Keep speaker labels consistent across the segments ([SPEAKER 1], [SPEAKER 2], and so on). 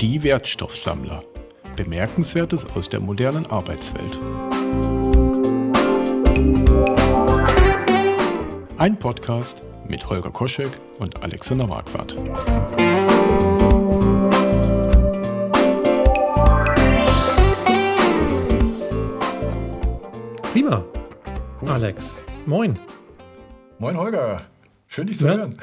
[SPEAKER 1] Die Wertstoffsammler. Bemerkenswertes aus der modernen Arbeitswelt. Ein Podcast mit Holger Koschek und Alexander Marquardt.
[SPEAKER 2] Prima. Alex, moin.
[SPEAKER 1] Moin Holger, schön dich zu
[SPEAKER 2] Ja.
[SPEAKER 1] hören.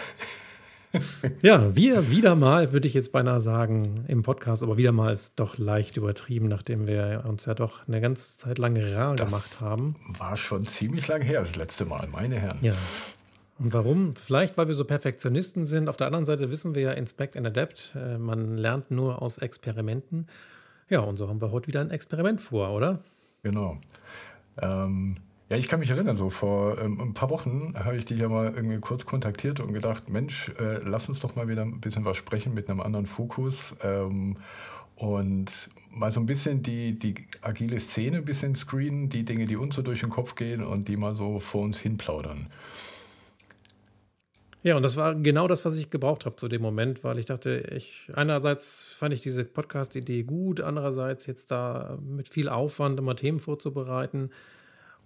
[SPEAKER 2] Ja, wir wieder mal, würde ich jetzt beinahe sagen, im Podcast, aber wieder mal ist doch leicht übertrieben, nachdem wir uns ja doch eine ganze Zeit lang rar
[SPEAKER 1] Das-
[SPEAKER 2] gemacht haben.
[SPEAKER 1] War schon ziemlich lang her, das letzte Mal, meine Herren.
[SPEAKER 2] Ja. Und warum? Vielleicht, weil wir so Perfektionisten sind. Auf der anderen Seite wissen wir ja, Inspect and Adapt, äh, man lernt nur aus Experimenten. Ja, und so haben wir heute wieder ein Experiment vor, oder?
[SPEAKER 1] Genau. Ähm, ja, ich kann mich erinnern, so vor ähm, ein paar Wochen habe ich dich ja mal irgendwie kurz kontaktiert und gedacht, Mensch, äh, lass uns doch mal wieder ein bisschen was sprechen mit einem anderen Fokus ähm, und mal so ein bisschen die, die agile Szene ein bisschen screenen, die Dinge, die uns so durch den Kopf gehen und die mal so vor uns hin plaudern.
[SPEAKER 2] Ja, und das war genau das, was ich gebraucht habe zu dem Moment, weil ich dachte, ich einerseits fand ich diese Podcast-Idee gut, andererseits jetzt da mit viel Aufwand immer Themen vorzubereiten.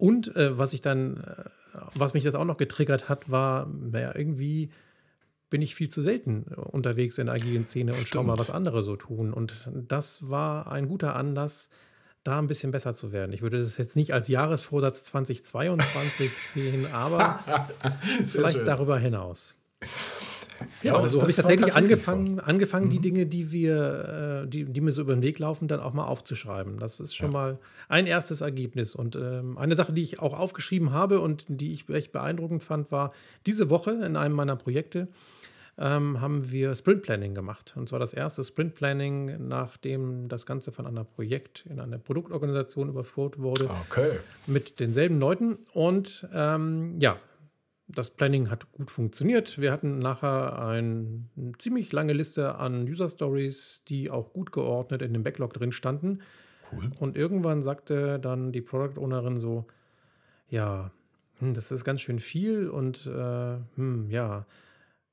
[SPEAKER 2] Und äh, was ich dann, äh, was mich das auch noch getriggert hat, war, naja, irgendwie bin ich viel zu selten unterwegs in der agilen Szene und schau mal, was andere so tun. Und das war ein guter Anlass, da ein bisschen besser zu werden. Ich würde das jetzt nicht als Jahresvorsatz 2022 sehen, aber vielleicht
[SPEAKER 1] schön.
[SPEAKER 2] darüber hinaus. Ja,
[SPEAKER 1] aber
[SPEAKER 2] so habe ich tatsächlich angefangen, angefangen die
[SPEAKER 1] Mhm.
[SPEAKER 2] Dinge, die wir, äh, die, die mir so über den Weg laufen, dann auch mal aufzuschreiben. Das ist schon
[SPEAKER 1] Ja.
[SPEAKER 2] mal ein erstes Ergebnis. Und ähm, eine Sache, die ich auch aufgeschrieben habe und die ich echt beeindruckend fand, war diese Woche in einem meiner Projekte ähm, haben wir Sprint Planning gemacht. Und zwar das erste Sprint Planning, nachdem das Ganze von einer Projekt in eine Produktorganisation überführt wurde
[SPEAKER 1] Okay.
[SPEAKER 2] mit denselben Leuten. Und ähm, ja, das Planning hat gut funktioniert. Wir hatten nachher ein, eine ziemlich lange Liste an User Stories, die auch gut geordnet in dem Backlog drin standen.
[SPEAKER 1] Cool.
[SPEAKER 2] Und irgendwann sagte dann die Product Ownerin so: Ja, hm, das ist ganz schön viel und äh, hm, ja,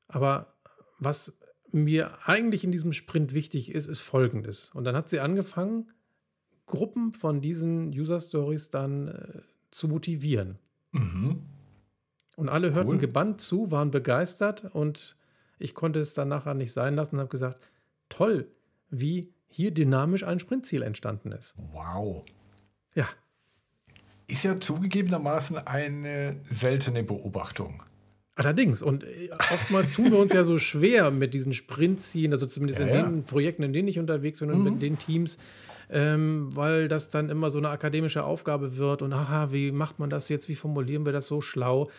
[SPEAKER 2] aber was mir eigentlich in diesem Sprint wichtig ist, ist folgendes. Und dann hat sie angefangen, Gruppen von diesen User Stories dann äh, zu motivieren.
[SPEAKER 1] Mhm.
[SPEAKER 2] Und alle hörten
[SPEAKER 1] Cool.
[SPEAKER 2] gebannt zu, waren begeistert und ich konnte es dann nachher nicht sein lassen und habe gesagt, toll, wie hier dynamisch ein Sprintziel entstanden ist.
[SPEAKER 1] Wow.
[SPEAKER 2] Ja,
[SPEAKER 1] Ist ja zugegebenermaßen eine seltene Beobachtung.
[SPEAKER 2] allerdings. Und äh, oftmals tun wir uns ja so schwer mit diesen Sprintzielen, also zumindest
[SPEAKER 1] Ja,
[SPEAKER 2] in
[SPEAKER 1] ja.
[SPEAKER 2] den Projekten, in denen ich unterwegs bin und
[SPEAKER 1] Mhm.
[SPEAKER 2] mit den Teams, ähm, weil das dann immer so eine akademische Aufgabe wird und aha, wie macht man das jetzt, wie formulieren wir das so schlau?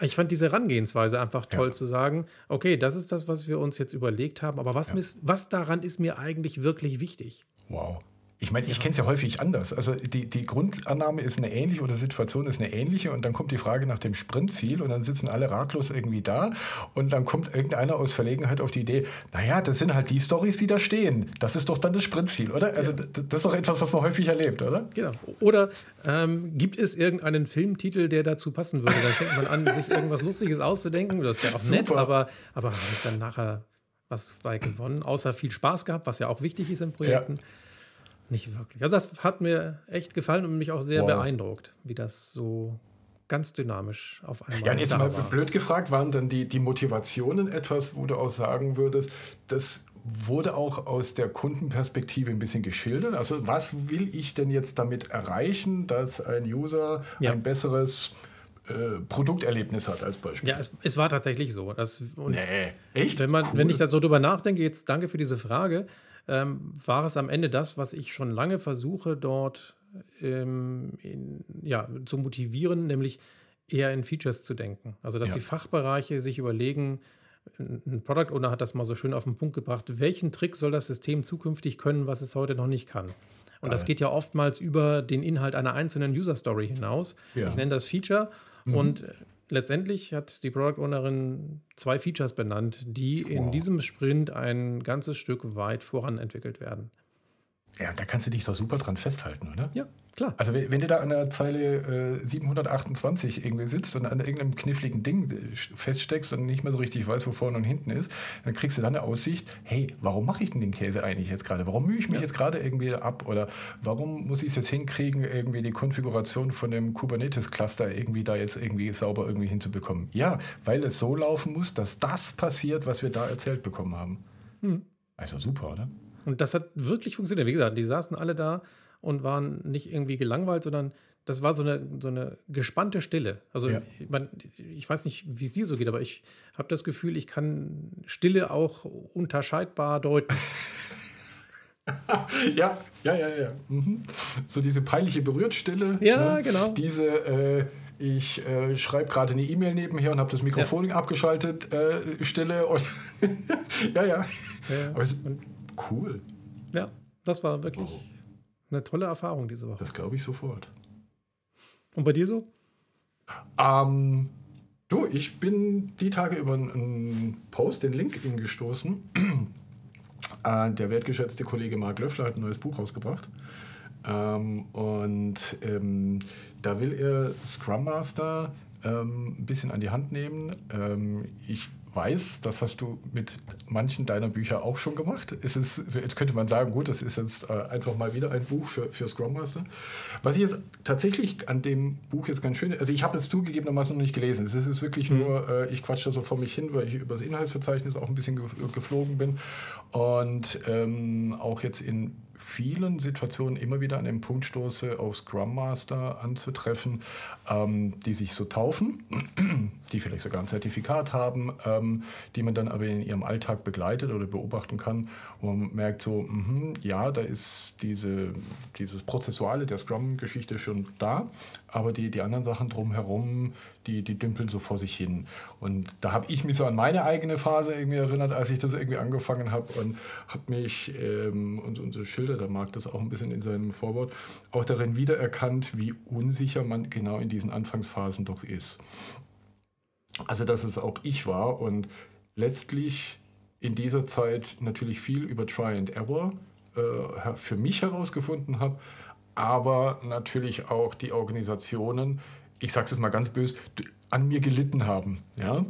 [SPEAKER 2] Ich fand diese Herangehensweise einfach toll
[SPEAKER 1] Ja.
[SPEAKER 2] zu sagen, okay, das ist das, was wir uns jetzt überlegt haben, aber was,
[SPEAKER 1] Ja.
[SPEAKER 2] mis- was daran ist mir eigentlich wirklich wichtig?
[SPEAKER 1] Wow. Ich meine, ich kenne es ja häufig anders. Also die, die Grundannahme ist eine ähnliche oder Situation ist eine ähnliche und dann kommt die Frage nach dem Sprintziel und dann sitzen alle ratlos irgendwie da und dann kommt irgendeiner aus Verlegenheit auf die Idee, naja, das sind halt die Stories, die da stehen. Das ist doch dann das Sprintziel, oder? Also d- das ist doch etwas, was man häufig erlebt, oder?
[SPEAKER 2] Genau. Oder ähm, gibt es irgendeinen Filmtitel, der dazu passen würde? Dann fängt man an, sich irgendwas Lustiges auszudenken. Das ist ja auch nett,
[SPEAKER 1] Super.
[SPEAKER 2] aber, aber habe ich dann nachher was bei gewonnen, außer viel Spaß gehabt, was ja auch wichtig ist in Projekten. Nicht wirklich. Also das hat mir echt gefallen und mich auch sehr
[SPEAKER 1] Wow.
[SPEAKER 2] beeindruckt, wie das so ganz dynamisch auf einmal
[SPEAKER 1] Ja, jetzt mal
[SPEAKER 2] war.
[SPEAKER 1] blöd gefragt, waren dann die, die Motivationen etwas, wo du auch sagen würdest, das wurde auch aus der Kundenperspektive ein bisschen geschildert? Also was will ich denn jetzt damit erreichen, dass ein User
[SPEAKER 2] Ja.
[SPEAKER 1] ein besseres äh, Produkterlebnis hat als Beispiel?
[SPEAKER 2] Ja, es, es war tatsächlich so. Das,
[SPEAKER 1] Nee, echt?
[SPEAKER 2] Wenn, man,
[SPEAKER 1] Cool.
[SPEAKER 2] wenn ich da so drüber nachdenke, jetzt danke für diese Frage, ähm, war es am Ende das, was ich schon lange versuche, dort ähm, in, ja, zu motivieren, nämlich eher in Features zu denken. Also, dass
[SPEAKER 1] Ja.
[SPEAKER 2] die Fachbereiche sich überlegen, ein Product Owner hat das mal so schön auf den Punkt gebracht, welchen Trick soll das System zukünftig können, was es heute noch nicht kann. Und das
[SPEAKER 1] Geil.
[SPEAKER 2] geht ja oftmals über den Inhalt einer einzelnen User Story hinaus.
[SPEAKER 1] Ja.
[SPEAKER 2] Ich nenne das Feature
[SPEAKER 1] Mhm.
[SPEAKER 2] und äh, letztendlich hat die Product Ownerin zwei Features benannt, die in
[SPEAKER 1] Wow.
[SPEAKER 2] diesem Sprint ein ganzes Stück weit voran entwickelt werden.
[SPEAKER 1] Ja, da kannst du dich doch super dran festhalten, oder?
[SPEAKER 2] Ja, klar.
[SPEAKER 1] Also wenn, du da an der Zeile äh, 728 irgendwie sitzt und an irgendeinem kniffligen Ding äh, feststeckst und nicht mehr so richtig weißt, wo vorne und hinten ist, dann kriegst du dann eine Aussicht, hey, warum mache ich denn den Käse eigentlich jetzt gerade? Warum mühe ich mich ja. jetzt gerade irgendwie ab? Oder warum muss ich es jetzt hinkriegen, irgendwie die Konfiguration von dem Kubernetes-Cluster irgendwie da jetzt irgendwie sauber irgendwie hinzubekommen? Ja, weil es so laufen muss, dass das passiert, was wir da erzählt bekommen haben. Hm. Also super, oder?
[SPEAKER 2] Und das hat wirklich funktioniert. Wie gesagt, die saßen alle da und waren nicht irgendwie gelangweilt, sondern das war so eine, so eine gespannte Stille. Also ja. man, ich weiß nicht, wie es dir so geht, aber ich habe das Gefühl, ich kann Stille auch unterscheidbar deuten.
[SPEAKER 1] ja, ja, ja, ja. Mhm. So diese peinliche Berührtstille.
[SPEAKER 2] Ja, ne? genau.
[SPEAKER 1] Diese, äh, ich äh, schreibe gerade eine E-Mail nebenher und habe das Mikrofon ja. abgeschaltet, äh, Stille. Und ja, ja. ja. Aber es, Cool.
[SPEAKER 2] Ja, das war wirklich wow. Eine tolle Erfahrung diese Woche.
[SPEAKER 1] Das glaube ich sofort.
[SPEAKER 2] Und bei dir so?
[SPEAKER 1] Ähm, du, ich bin die Tage über einen Post in LinkedIn gestoßen. äh, der wertgeschätzte Kollege Marc Löffler hat ein neues Buch rausgebracht. Ähm, und ähm, da will er Scrum Master ähm, ein bisschen an die Hand nehmen. Ähm, ich weiß, das hast du mit manchen deiner Bücher auch schon gemacht. Ist es, jetzt könnte man sagen, gut, das ist jetzt äh, einfach mal wieder ein Buch für, für Scrum Master. Was ich jetzt tatsächlich an dem Buch jetzt ganz schön, also ich habe es zugegebenermaßen noch nicht gelesen. Es ist wirklich mhm. nur, äh, ich quatsche da so vor mich hin, weil ich über das Inhaltsverzeichnis auch ein bisschen geflogen bin und ähm, auch jetzt in vielen Situationen immer wieder an den Punkt stoße, auf Scrum Master anzutreffen, ähm, die sich so taufen, die vielleicht sogar ein Zertifikat haben, ähm, die man dann aber in ihrem Alltag begleitet oder beobachten kann, wo man merkt so, mh, ja, da ist diese, dieses Prozessuale der Scrum-Geschichte schon da, aber die, die anderen Sachen drumherum, die, die dümpeln so vor sich hin. Und da habe ich mich so an meine eigene Phase irgendwie erinnert, als ich das irgendwie angefangen habe und habe mich, ähm, und unser Schilder, da mag das auch ein bisschen in seinem Vorwort, auch darin wiedererkannt, wie unsicher man genau in diesen Anfangsphasen doch ist. Also, dass es auch ich war und letztlich in dieser Zeit natürlich viel über Try and Error äh, für mich herausgefunden habe, aber natürlich auch die Organisationen, ich sage es mal ganz böse, an mir gelitten haben. Ja?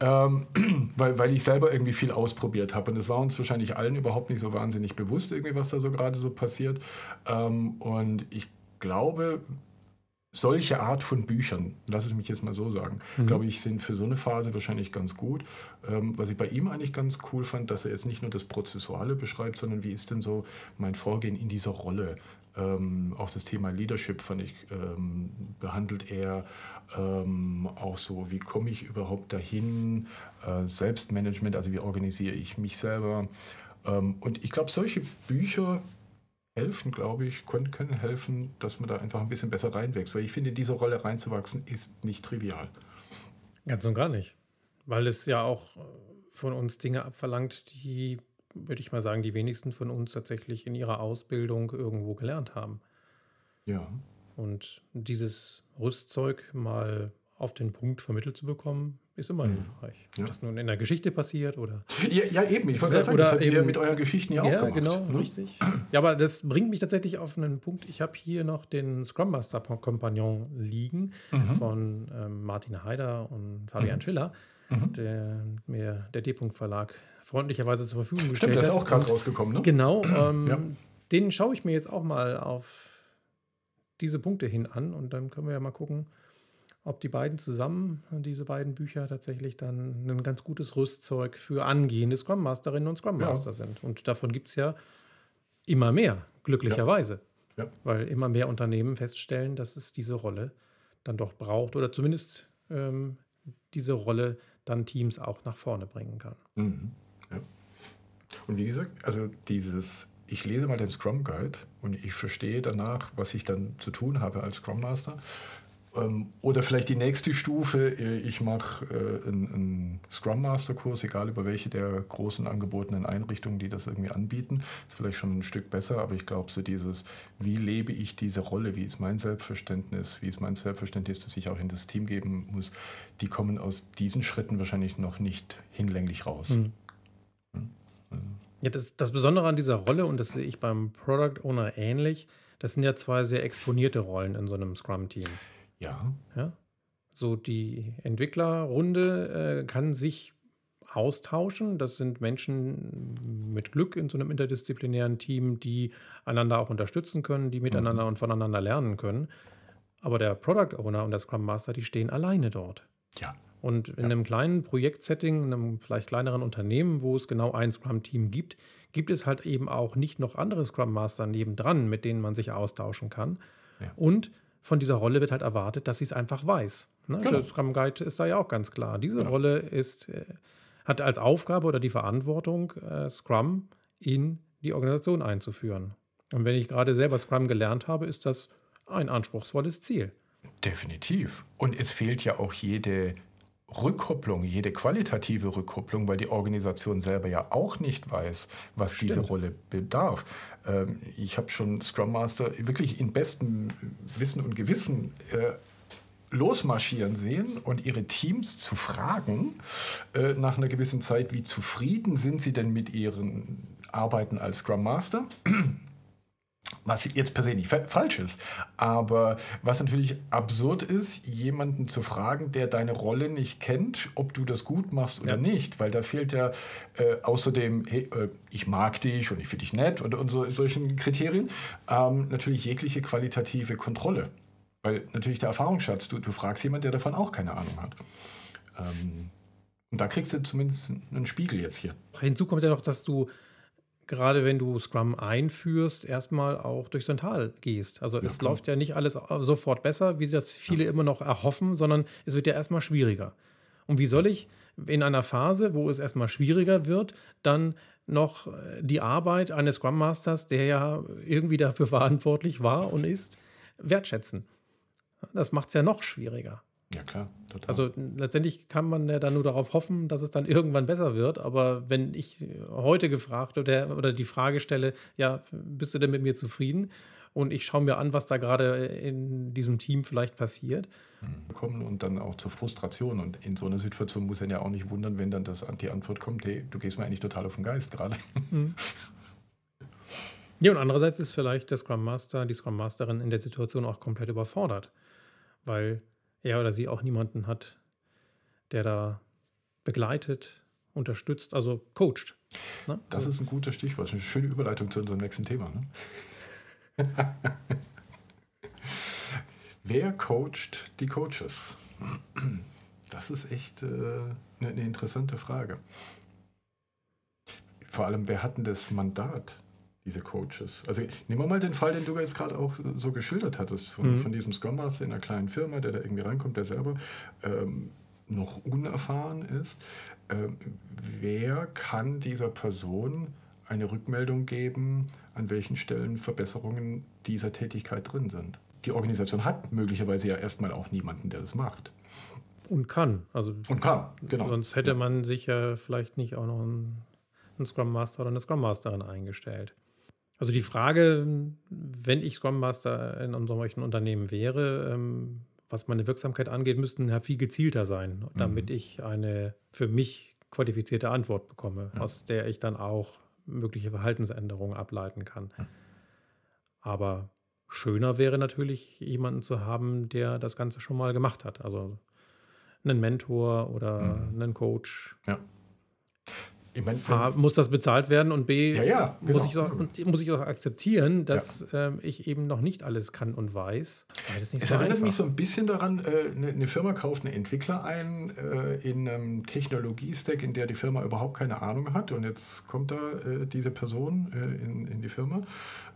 [SPEAKER 1] Ähm, weil, weil ich selber irgendwie viel ausprobiert habe. Und es war uns wahrscheinlich allen überhaupt nicht so wahnsinnig bewusst, irgendwie, was da so gerade so passiert. Ähm, und ich glaube, solche Art von Büchern, lass es mich jetzt mal so sagen, mhm. glaube ich, sind für so eine Phase wahrscheinlich ganz gut. Ähm, was ich bei ihm eigentlich ganz cool fand, dass er jetzt nicht nur das Prozessuale beschreibt, sondern wie ist denn so mein Vorgehen in dieser Rolle? Ähm, auch das Thema Leadership fand ich, ähm, behandelt er ähm, auch so, wie komme ich überhaupt dahin, äh, Selbstmanagement, also wie organisiere ich mich selber. Ähm, und ich glaube, solche Bücher helfen, glaube ich, können, können helfen, dass man da einfach ein bisschen besser reinwächst. Weil ich finde, in diese Rolle reinzuwachsen ist nicht trivial.
[SPEAKER 2] Ganz und gar nicht. Weil es ja auch von uns Dinge abverlangt, die würde ich mal sagen, die wenigsten von uns tatsächlich in ihrer Ausbildung irgendwo gelernt haben.
[SPEAKER 1] Ja.
[SPEAKER 2] Und dieses Rüstzeug mal auf den Punkt vermittelt zu bekommen, ist immer mhm. hilfreich. Ja. Ob das nun in der Geschichte passiert oder.
[SPEAKER 1] Ja, ja eben, ich wollte gerade sagen, das habt ihr mit euren Geschichten ja,
[SPEAKER 2] ja
[SPEAKER 1] auch gemacht.
[SPEAKER 2] genau, ne? richtig. Ja, aber das bringt mich tatsächlich auf einen Punkt. Ich habe hier noch den Scrum Master Kompagnon liegen mhm. von ähm, Martin Haider und Fabian mhm. Schiller, mhm. der mir der D-Punkt Verlag freundlicherweise zur Verfügung gestellt
[SPEAKER 1] Stimmt,
[SPEAKER 2] der
[SPEAKER 1] ist auch gerade rausgekommen, ne?
[SPEAKER 2] Genau. Ähm, ja. Den schaue ich mir jetzt auch mal auf diese Punkte hin an und dann können wir ja mal gucken, ob die beiden zusammen, diese beiden Bücher tatsächlich dann ein ganz gutes Rüstzeug für angehende Scrum Masterinnen und Scrum Master ja. sind. Und davon gibt es ja immer mehr, glücklicherweise. Ja. Ja. Weil immer mehr Unternehmen feststellen, dass es diese Rolle dann doch braucht oder zumindest ähm, diese Rolle dann Teams auch nach vorne bringen kann.
[SPEAKER 1] Mhm. Und wie gesagt, also dieses, ich lese mal den Scrum Guide und ich verstehe danach, was ich dann zu tun habe als Scrum Master. Ähm, oder vielleicht die nächste Stufe, äh, ich mache äh, einen, Scrum Master Kurs, egal über welche der großen angebotenen Einrichtungen, die das irgendwie anbieten. Ist vielleicht schon ein Stück besser, aber ich glaube so dieses, wie lebe ich diese Rolle, wie ist mein Selbstverständnis, wie ist mein Selbstverständnis, das ich auch in das Team geben muss, die kommen aus diesen Schritten wahrscheinlich noch nicht hinlänglich raus. Mhm.
[SPEAKER 2] Ja, das, das Besondere an dieser Rolle, und das sehe ich beim Product Owner ähnlich, das sind ja zwei sehr exponierte Rollen in so einem Scrum-Team.
[SPEAKER 1] Ja.
[SPEAKER 2] Ja? So die Entwicklerrunde äh, kann sich austauschen. Das sind Menschen mit Glück in so einem interdisziplinären Team, die einander auch unterstützen können, die miteinander
[SPEAKER 1] Mhm.
[SPEAKER 2] und voneinander lernen können. Aber der Product Owner und der Scrum Master, die stehen alleine dort.
[SPEAKER 1] Ja.
[SPEAKER 2] Und in
[SPEAKER 1] Ja.
[SPEAKER 2] einem kleinen Projektsetting, in einem vielleicht kleineren Unternehmen, wo es genau ein Scrum-Team gibt, gibt es halt eben auch nicht noch andere Scrum Master nebendran, mit denen man sich austauschen kann.
[SPEAKER 1] Ja.
[SPEAKER 2] Und von dieser Rolle wird halt erwartet, dass sie es einfach weiß. Ne?
[SPEAKER 1] Genau.
[SPEAKER 2] Der Scrum Guide ist da ja auch ganz klar. Diese
[SPEAKER 1] Genau.
[SPEAKER 2] Rolle ist, äh, hat als Aufgabe oder die Verantwortung, äh, Scrum in die Organisation einzuführen. Und wenn ich gerade selber Scrum gelernt habe, ist das ein anspruchsvolles Ziel.
[SPEAKER 1] Definitiv. Und es fehlt ja auch jede Rückkopplung, jede qualitative Rückkopplung, weil die Organisation selber ja auch nicht weiß, was diese
[SPEAKER 2] Stimmt.
[SPEAKER 1] Rolle bedarf. Ähm, ich habe schon Scrum Master wirklich in bestem Wissen und Gewissen äh, losmarschieren sehen und ihre Teams zu fragen, äh, nach einer gewissen Zeit, wie zufrieden sind sie denn mit ihren Arbeiten als Scrum Master? Was jetzt per se nicht fa- falsch ist, aber was natürlich absurd ist, jemanden zu fragen, der deine Rolle nicht kennt, ob du das gut machst oder
[SPEAKER 2] Ja.
[SPEAKER 1] nicht, weil da fehlt ja äh, außerdem, hey, äh, ich mag dich und ich finde dich nett und, und so, solchen Kriterien, ähm, natürlich jegliche qualitative Kontrolle. Weil natürlich der Erfahrungsschatz, du, du fragst jemanden, der davon auch keine Ahnung hat. Ähm, und da kriegst du zumindest einen Spiegel jetzt hier.
[SPEAKER 2] Hinzu kommt ja noch, dass du gerade wenn du Scrum einführst, erstmal auch durch so ein Tal gehst. Also
[SPEAKER 1] Ja,
[SPEAKER 2] es
[SPEAKER 1] klar.
[SPEAKER 2] läuft ja nicht alles sofort besser, wie das viele immer noch erhoffen, sondern es wird ja erstmal schwieriger. Und wie soll ich in einer Phase, wo es erstmal schwieriger wird, dann noch äh, die Arbeit eines Scrum Masters, der ja irgendwie dafür verantwortlich war und ist, wertschätzen? Das macht es ja noch schwieriger.
[SPEAKER 1] Ja, klar, total.
[SPEAKER 2] Also letztendlich kann man ja dann nur darauf hoffen, dass es dann irgendwann besser wird. Aber wenn ich heute gefragt oder, oder die Frage stelle, ja, bist du denn mit mir zufrieden? Und ich schaue mir an, was da gerade in diesem Team vielleicht passiert.
[SPEAKER 1] kommen und dann auch zur Frustration. Und in so einer Situation muss er ja auch nicht wundern, wenn dann das, die Antwort kommt, hey, du gehst mir eigentlich total auf den Geist gerade.
[SPEAKER 2] Ja, und andererseits ist vielleicht der Scrum Master, die Scrum Masterin in der Situation auch komplett überfordert, weil er oder sie auch niemanden hat, der da begleitet, unterstützt, also coacht. Ne?
[SPEAKER 1] Das
[SPEAKER 2] Also-
[SPEAKER 1] ist ein guter Stichwort, eine schöne Überleitung zu unserem nächsten Thema. Ne? Wer coacht die Coaches? Das ist echt äh, eine, eine interessante Frage. Vor allem, wer hat denn das Mandat, diese Coaches? Also nehmen wir mal den Fall, den du jetzt gerade auch so geschildert hattest, von,
[SPEAKER 2] Mhm.
[SPEAKER 1] von diesem Scrum Master in einer kleinen Firma, der da irgendwie reinkommt, der selber ähm, noch unerfahren ist. Ähm, wer kann dieser Person eine Rückmeldung geben, an welchen Stellen Verbesserungen dieser Tätigkeit drin sind? Die Organisation hat möglicherweise ja erstmal auch niemanden, der das macht.
[SPEAKER 2] Und kann. Also
[SPEAKER 1] Und kann, genau.
[SPEAKER 2] Sonst hätte man sich ja vielleicht nicht auch noch einen, einen Scrum Master oder eine Scrum Masterin eingestellt. Also die Frage, wenn ich Scrum Master in einem solchen Unternehmen wäre, ähm, was meine Wirksamkeit angeht, müssten ja viel gezielter sein, damit
[SPEAKER 1] Mhm.
[SPEAKER 2] ich eine für mich qualifizierte Antwort bekomme,
[SPEAKER 1] Ja.
[SPEAKER 2] aus der ich dann auch mögliche Verhaltensänderungen ableiten kann.
[SPEAKER 1] Ja.
[SPEAKER 2] Aber schöner wäre natürlich, jemanden zu haben, der das Ganze schon mal gemacht hat. Also einen Mentor oder
[SPEAKER 1] Mhm.
[SPEAKER 2] einen Coach.
[SPEAKER 1] Ich meine,
[SPEAKER 2] A, muss das bezahlt werden und B,
[SPEAKER 1] Ja, ja, genau.
[SPEAKER 2] muss, ich auch, muss ich auch akzeptieren, dass ähm, ich eben noch nicht alles kann und weiß.
[SPEAKER 1] Es
[SPEAKER 2] so
[SPEAKER 1] erinnert
[SPEAKER 2] einfach.
[SPEAKER 1] mich so ein bisschen daran, äh, eine eine Firma kauft einen Entwickler ein äh, in einem Technologie-Stack, in der die Firma überhaupt keine Ahnung hat. Und jetzt kommt da äh, diese Person äh, in, in die Firma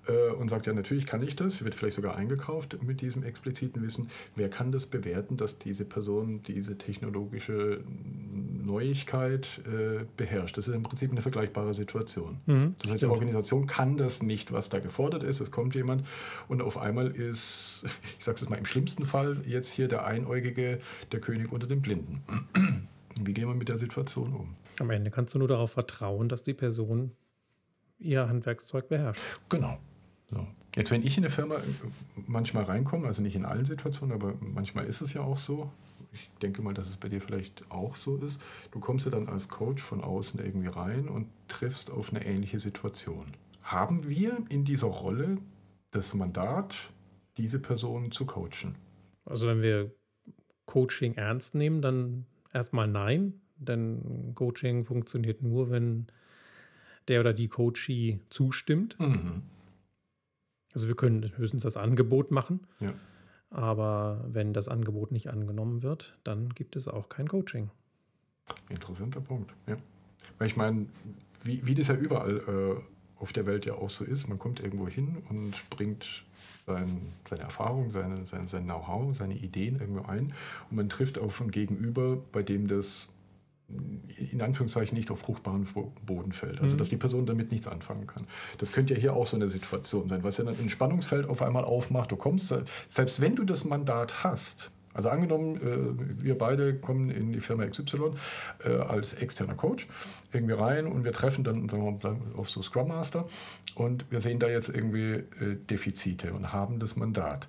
[SPEAKER 1] äh, und sagt, ja, natürlich kann ich das. Wird vielleicht sogar eingekauft mit diesem expliziten Wissen. Wer kann das bewerten, dass diese Person diese technologische Neuigkeit äh, beherrscht? Das ist im Prinzip eine vergleichbare Situation.
[SPEAKER 2] Mhm,
[SPEAKER 1] Das heißt, die
[SPEAKER 2] stimmt.
[SPEAKER 1] Organisation kann das nicht, was da gefordert ist. Es kommt jemand und auf einmal ist, ich sage es mal im schlimmsten Fall, jetzt hier der Einäugige, der König unter den Blinden. Wie gehen wir mit der Situation um?
[SPEAKER 2] Am Ende kannst du nur darauf vertrauen, dass die Person ihr Handwerkszeug beherrscht.
[SPEAKER 1] Genau. So. Jetzt, wenn ich in eine Firma äh, manchmal reinkomme, also nicht in allen Situationen, aber manchmal ist es ja auch so, ich denke mal, dass es bei dir vielleicht auch so ist, du kommst ja dann als Coach von außen irgendwie rein und triffst auf eine ähnliche Situation. Haben wir in dieser Rolle das Mandat, diese Person zu coachen?
[SPEAKER 2] Also wenn wir Coaching ernst nehmen, dann erstmal nein, denn Coaching funktioniert nur, wenn der oder die Coachee zustimmt.
[SPEAKER 1] Mhm.
[SPEAKER 2] Also wir können höchstens das Angebot machen.
[SPEAKER 1] Ja.
[SPEAKER 2] Aber wenn das Angebot nicht angenommen wird, dann gibt es auch kein Coaching.
[SPEAKER 1] Interessanter Punkt, ja. Weil ich meine, wie, wie das ja überall äh, auf der Welt ja auch so ist, man kommt irgendwo hin und bringt sein, seine Erfahrung, seine, sein, sein Know-how, seine Ideen irgendwo ein und man trifft auf ein Gegenüber, bei dem das in Anführungszeichen nicht auf fruchtbaren Boden fällt. Also, mhm. dass die Person damit nichts anfangen kann. Das könnte ja hier auch so eine Situation sein, was ja dann ein Spannungsfeld auf einmal aufmacht. Du kommst, selbst wenn du das Mandat hast, also angenommen, äh, wir beide kommen in die Firma XY äh, als externer Coach irgendwie rein und wir treffen dann sagen wir auf so Scrum Master und wir sehen da jetzt irgendwie äh, Defizite und haben das Mandat.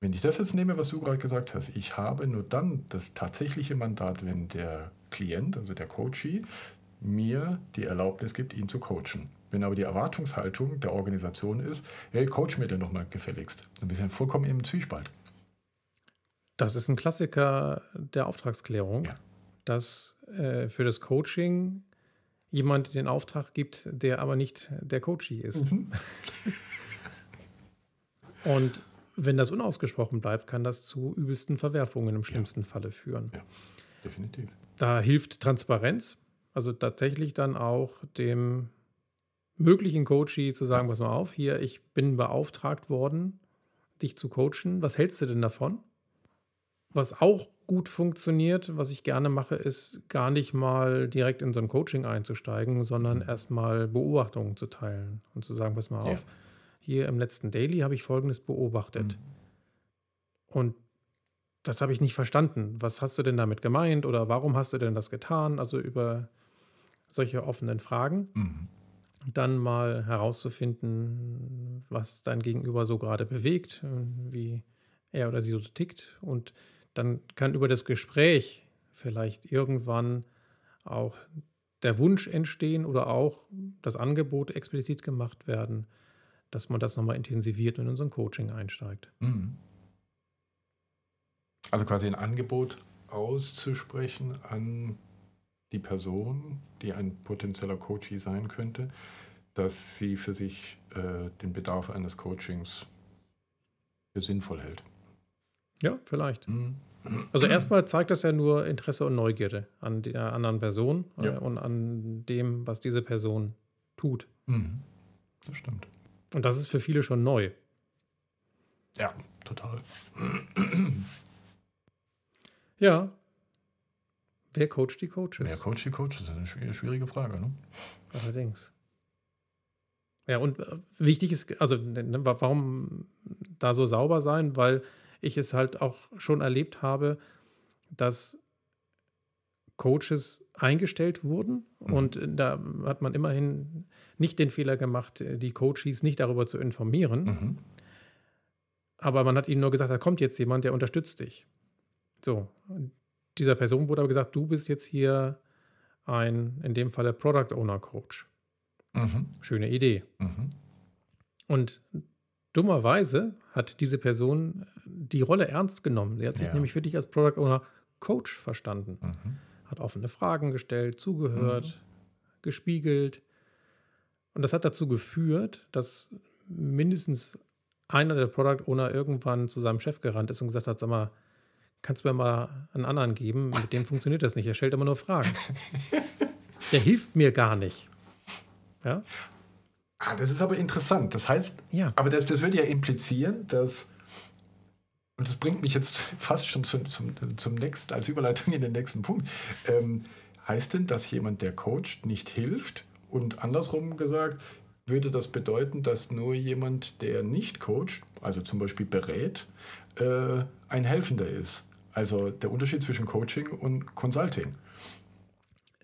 [SPEAKER 1] Wenn ich das jetzt nehme, was du gerade gesagt hast, ich habe nur dann das tatsächliche Mandat, wenn der Klient, also der Coachee, mir die Erlaubnis gibt, ihn zu coachen. Wenn aber die Erwartungshaltung der Organisation ist, hey, coach mir denn nochmal gefälligst, dann bist du vollkommen im Zwiespalt.
[SPEAKER 2] Das ist ein Klassiker der Auftragsklärung,
[SPEAKER 1] ja.
[SPEAKER 2] dass äh, für das Coaching jemand den Auftrag gibt, der aber nicht der Coachee ist. Mhm. Und wenn das unausgesprochen bleibt, kann das zu übelsten Verwerfungen im schlimmsten ja. Falle führen.
[SPEAKER 1] Ja, definitiv.
[SPEAKER 2] Da hilft Transparenz, also tatsächlich dann auch dem möglichen Coachee zu sagen, pass mal auf, hier, ich bin beauftragt worden, dich zu coachen. Was hältst du denn davon? Was auch gut funktioniert, was ich gerne mache, ist gar nicht mal direkt in so ein Coaching einzusteigen, sondern mhm. erstmal Beobachtungen zu teilen und zu sagen, pass mal auf, hier im letzten Daily habe ich Folgendes beobachtet. Mhm. Und das habe ich nicht verstanden. Was hast du denn damit gemeint oder warum hast du denn das getan? Also über solche offenen Fragen.
[SPEAKER 1] Mhm.
[SPEAKER 2] Dann mal herauszufinden, was dein Gegenüber so gerade bewegt, wie er oder sie so tickt. Und dann kann über das Gespräch vielleicht irgendwann auch der Wunsch entstehen oder auch das Angebot explizit gemacht werden, dass man das nochmal intensiviert und in so ein Coaching einsteigt.
[SPEAKER 1] Mhm. Also quasi ein Angebot auszusprechen an die Person, die ein potenzieller Coachee sein könnte, dass sie für sich äh, den Bedarf eines Coachings für sinnvoll hält.
[SPEAKER 2] Ja, vielleicht.
[SPEAKER 1] Mhm.
[SPEAKER 2] Also erstmal zeigt das ja nur Interesse und Neugierde an der anderen Person
[SPEAKER 1] äh, ja.
[SPEAKER 2] und an dem, was diese Person tut.
[SPEAKER 1] Mhm. Das stimmt.
[SPEAKER 2] Und das ist für viele schon neu.
[SPEAKER 1] Ja, total.
[SPEAKER 2] Ja. Wer coacht die Coaches?
[SPEAKER 1] Wer coacht die Coaches? Das ist eine schwierige Frage, ne?
[SPEAKER 2] Allerdings. Ja, und äh, wichtig ist, also ne, ne, warum da so sauber sein? Weil ich es halt auch schon erlebt habe, dass Coaches eingestellt wurden. Mhm. Und da hat man immerhin nicht den Fehler gemacht, die Coaches nicht darüber zu informieren.
[SPEAKER 1] Mhm.
[SPEAKER 2] Aber man hat ihnen nur gesagt, da kommt jetzt jemand, der unterstützt dich. So, dieser Person wurde aber gesagt, du bist jetzt hier ein, in dem Falle Product Owner Coach.
[SPEAKER 1] Mhm.
[SPEAKER 2] Schöne Idee.
[SPEAKER 1] Mhm.
[SPEAKER 2] Und dummerweise hat diese Person die Rolle ernst genommen. Sie hat sich ja. nämlich für dich als Product Owner Coach verstanden.
[SPEAKER 1] Mhm.
[SPEAKER 2] Hat offene Fragen gestellt, zugehört, mhm. gespiegelt. Und das hat dazu geführt, dass mindestens einer der Product Owner irgendwann zu seinem Chef gerannt ist und gesagt hat: Sag mal, kannst du mir mal einen anderen geben? Mit dem funktioniert das nicht. Er stellt immer nur Fragen. der hilft mir gar nicht. Ja?
[SPEAKER 1] Ah, das ist aber interessant. Das heißt,
[SPEAKER 2] ja.
[SPEAKER 1] aber das, das würde ja implizieren, dass, und das bringt mich jetzt fast schon zum, zum, zum nächsten, als Überleitung in den nächsten Punkt. Ähm, heißt denn, dass jemand, der coacht, nicht hilft? Und andersrum gesagt, würde das bedeuten, dass nur jemand, der nicht coacht, also zum Beispiel berät, äh, ein Helfender ist? Also der Unterschied zwischen Coaching und Consulting.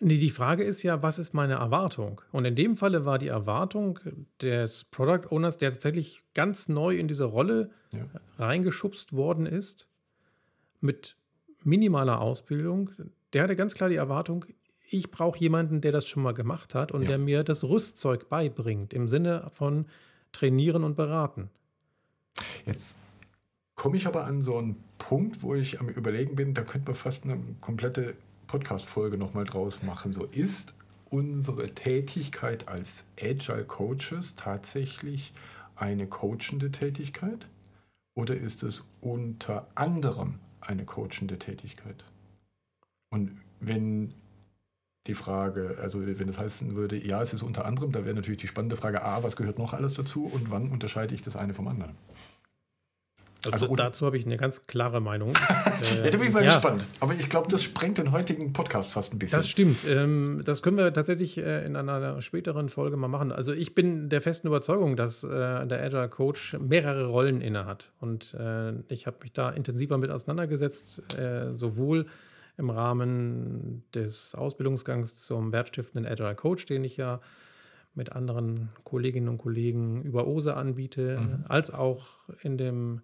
[SPEAKER 2] Nee, die Frage ist ja, was ist meine Erwartung? Und in dem Falle war die Erwartung des Product Owners, der tatsächlich ganz neu in diese Rolle
[SPEAKER 1] ja.
[SPEAKER 2] reingeschubst worden ist, mit minimaler Ausbildung, der hatte ganz klar die Erwartung, ich brauche jemanden, der das schon mal gemacht hat und
[SPEAKER 1] Ja.
[SPEAKER 2] der mir das Rüstzeug beibringt, im Sinne von trainieren und beraten.
[SPEAKER 1] Jetzt komme ich aber an so einen Punkt, wo ich am Überlegen bin, da könnte man fast eine komplette Podcast-Folge nochmal draus machen. So ist unsere Tätigkeit als Agile Coaches tatsächlich eine coachende Tätigkeit oder ist es unter anderem eine coachende Tätigkeit? Und wenn die Frage, also wenn es heißen würde, ja, es ist unter anderem, da wäre natürlich die spannende Frage, A, was gehört noch alles dazu und wann unterscheide ich das eine vom anderen?
[SPEAKER 2] Also,
[SPEAKER 1] Also
[SPEAKER 2] dazu habe ich eine ganz klare Meinung. Äh,
[SPEAKER 1] Ja, da bin ich mal
[SPEAKER 2] ja,
[SPEAKER 1] gespannt. Aber ich glaube, das sprengt den heutigen Podcast fast ein bisschen.
[SPEAKER 2] Das stimmt. Ähm, das können wir tatsächlich äh, in einer späteren Folge mal machen. Also ich bin der festen Überzeugung, dass äh, der Agile Coach mehrere Rollen innehat. Und äh, ich habe mich da intensiver mit auseinandergesetzt, äh, sowohl im Rahmen des Ausbildungsgangs zum wertstiftenden Agile Coach, den ich ja mit anderen Kolleginnen und Kollegen über OSE anbiete,
[SPEAKER 1] Mhm.
[SPEAKER 2] als auch in dem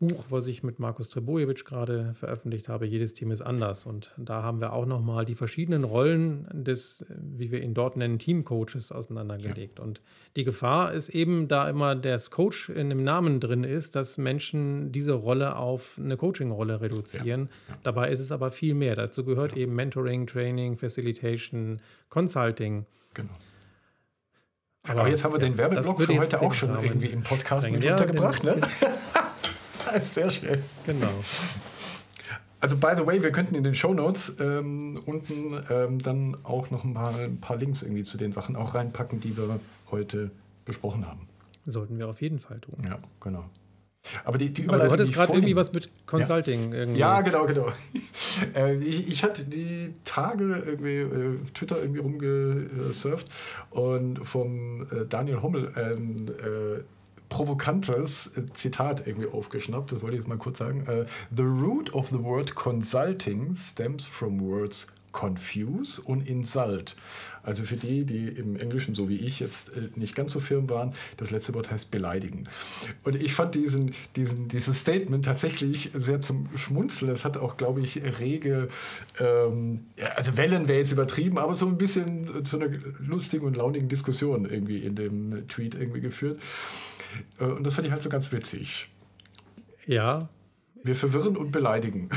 [SPEAKER 2] Buch, was ich mit Markus Trebojewitsch gerade veröffentlicht habe, jedes Team ist anders. Und da haben wir auch nochmal die verschiedenen Rollen des, wie wir ihn dort nennen, Teamcoaches auseinandergelegt. Und die Gefahr ist eben, da immer das Coach in dem Namen drin ist, dass Menschen diese Rolle auf eine Coaching-Rolle reduzieren.
[SPEAKER 1] Ja, ja.
[SPEAKER 2] Dabei ist es aber viel mehr. Dazu gehört eben Mentoring, Training, Facilitation, Consulting.
[SPEAKER 1] Genau. Aber, jetzt haben wir
[SPEAKER 2] ja,
[SPEAKER 1] den Werbeblock für heute auch schon irgendwie im Podcast mit
[SPEAKER 2] Ja,
[SPEAKER 1] untergebracht.
[SPEAKER 2] den-
[SPEAKER 1] Ne? Sehr schön.
[SPEAKER 2] Genau.
[SPEAKER 1] Also, by the way, wir könnten in den Shownotes ähm, unten ähm, dann auch noch ein paar, ein paar Links irgendwie zu den Sachen auch reinpacken, die wir heute besprochen haben.
[SPEAKER 2] Sollten wir auf jeden Fall tun.
[SPEAKER 1] Ja, genau. Aber die, die
[SPEAKER 2] Aber du
[SPEAKER 1] Überleitung,
[SPEAKER 2] hattest gerade irgendwie was mit Consulting. Irgendwie.
[SPEAKER 1] Ja, genau, genau. Äh, ich, ich hatte die Tage irgendwie äh, Twitter irgendwie rumgesurft und vom äh, Daniel Hommel ein äh, provokantes Zitat irgendwie aufgeschnappt. Das wollte ich jetzt mal kurz sagen. Äh, the root of the word consulting stems from words confuse und insult. Also für die, die im Englischen, so wie ich, jetzt äh, nicht ganz so firm waren, das letzte Wort heißt beleidigen. Und ich fand diesen, diesen, dieses Statement tatsächlich sehr zum Schmunzeln. Es hat auch, glaube ich, rege, ähm, also Wellen wäre jetzt übertrieben, aber so ein bisschen zu einer lustigen und launigen Diskussion irgendwie in dem Tweet irgendwie geführt. Äh, Und das fand ich halt so ganz witzig.
[SPEAKER 2] ja,
[SPEAKER 1] Wir verwirren und beleidigen.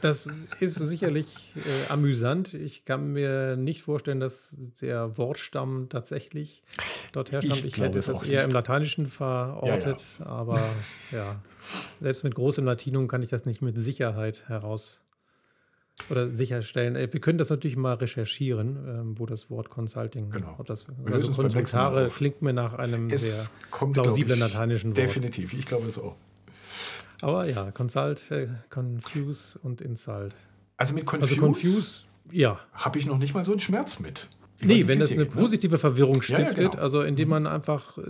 [SPEAKER 2] das ist sicherlich äh, amüsant. Ich kann mir nicht vorstellen, dass der Wortstamm tatsächlich dort herstammt.
[SPEAKER 1] Ich
[SPEAKER 2] Ich,
[SPEAKER 1] glaube
[SPEAKER 2] hätte
[SPEAKER 1] es
[SPEAKER 2] eher
[SPEAKER 1] nicht.
[SPEAKER 2] im Lateinischen verortet, aber ja, selbst mit großem Latinum kann ich das nicht mit Sicherheit heraus oder sicherstellen. Äh, Wir können das natürlich mal recherchieren, ähm, wo das Wort Consulting,
[SPEAKER 1] Genau.
[SPEAKER 2] ob das
[SPEAKER 1] lösen
[SPEAKER 2] also Konsultare klingt mir nach einem sehr
[SPEAKER 1] Es kommt, glaub
[SPEAKER 2] plausiblen
[SPEAKER 1] ich,
[SPEAKER 2] lateinischen Wort.
[SPEAKER 1] Definitiv, ich glaube es auch.
[SPEAKER 2] Aber ja, Consult, äh, Confuse und Insult.
[SPEAKER 1] Also mit
[SPEAKER 2] Also
[SPEAKER 1] Confuse,
[SPEAKER 2] Confuse, ja.
[SPEAKER 1] habe ich noch nicht mal so einen Schmerz mit. Ich
[SPEAKER 2] Nee,
[SPEAKER 1] nicht,
[SPEAKER 2] wenn das eine
[SPEAKER 1] geht, ne?
[SPEAKER 2] positive Verwirrung
[SPEAKER 1] Ja, ja,
[SPEAKER 2] stiftet,
[SPEAKER 1] genau.
[SPEAKER 2] also indem man einfach äh,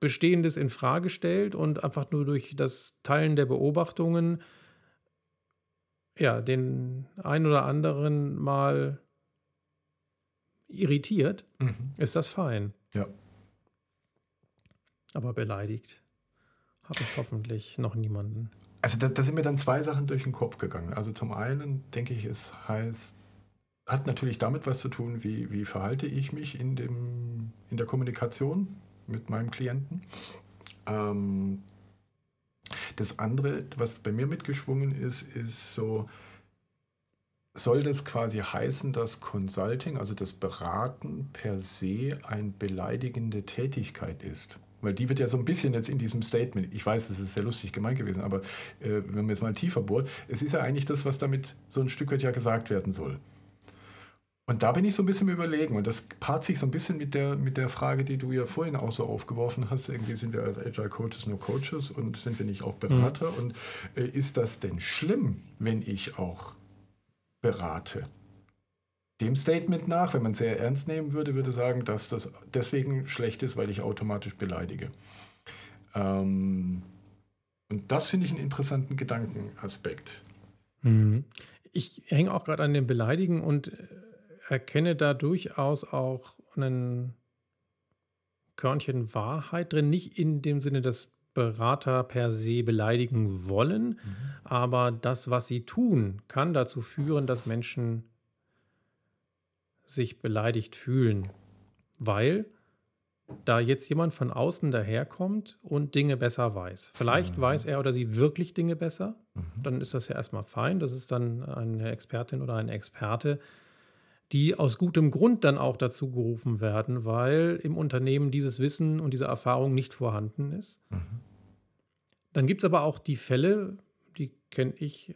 [SPEAKER 2] Bestehendes in Frage stellt und einfach nur durch das Teilen der Beobachtungen ja, den ein oder anderen mal irritiert,
[SPEAKER 1] Mhm.
[SPEAKER 2] ist das fein.
[SPEAKER 1] Ja.
[SPEAKER 2] Aber beleidigt habe ich hoffentlich noch niemanden.
[SPEAKER 1] Also da, da sind mir dann zwei Sachen durch den Kopf gegangen. Also zum einen denke ich, es heißt, hat natürlich damit was zu tun, wie, wie verhalte ich mich in, dem, in der Kommunikation mit meinem Klienten. Ähm, das andere, was bei mir mitgeschwungen ist, ist so, soll das quasi heißen, dass Consulting, also das Beraten per se, eine beleidigende Tätigkeit ist? Weil die wird ja so ein bisschen jetzt in diesem Statement, ich weiß, es ist sehr lustig gemeint gewesen, aber äh, wenn man jetzt mal tiefer bohrt, es ist ja eigentlich das, was damit so ein Stück weit ja gesagt werden soll. Und da bin ich so ein bisschen im Überlegen und das paart sich so ein bisschen mit der, mit der Frage, die du ja vorhin auch so aufgeworfen hast. Irgendwie sind wir als Agile Coaches nur Coaches und sind wir nicht auch Berater? Und äh, ist das denn schlimm, wenn ich auch berate? Dem Statement nach, wenn man es sehr ernst nehmen würde, würde sagen, dass das deswegen schlecht ist, weil ich automatisch beleidige. Ähm, und das finde ich einen interessanten Gedankenaspekt.
[SPEAKER 2] Mhm. Ich hänge auch gerade an dem Beleidigen und äh, erkenne da durchaus auch ein Körnchen Wahrheit drin. Nicht in dem Sinne, dass Berater per se beleidigen wollen, mhm. aber das, was sie tun, kann dazu führen, dass Menschen sich beleidigt fühlen, weil da jetzt jemand von außen daherkommt und Dinge besser weiß. Vielleicht mhm. weiß er oder sie wirklich Dinge besser, mhm. dann ist das ja erstmal fein. Das ist dann eine Expertin oder ein Experte, die aus gutem Grund dann auch dazu gerufen werden, weil im Unternehmen dieses Wissen und diese Erfahrung nicht vorhanden ist. Mhm. Dann gibt es aber auch die Fälle, die kenne ich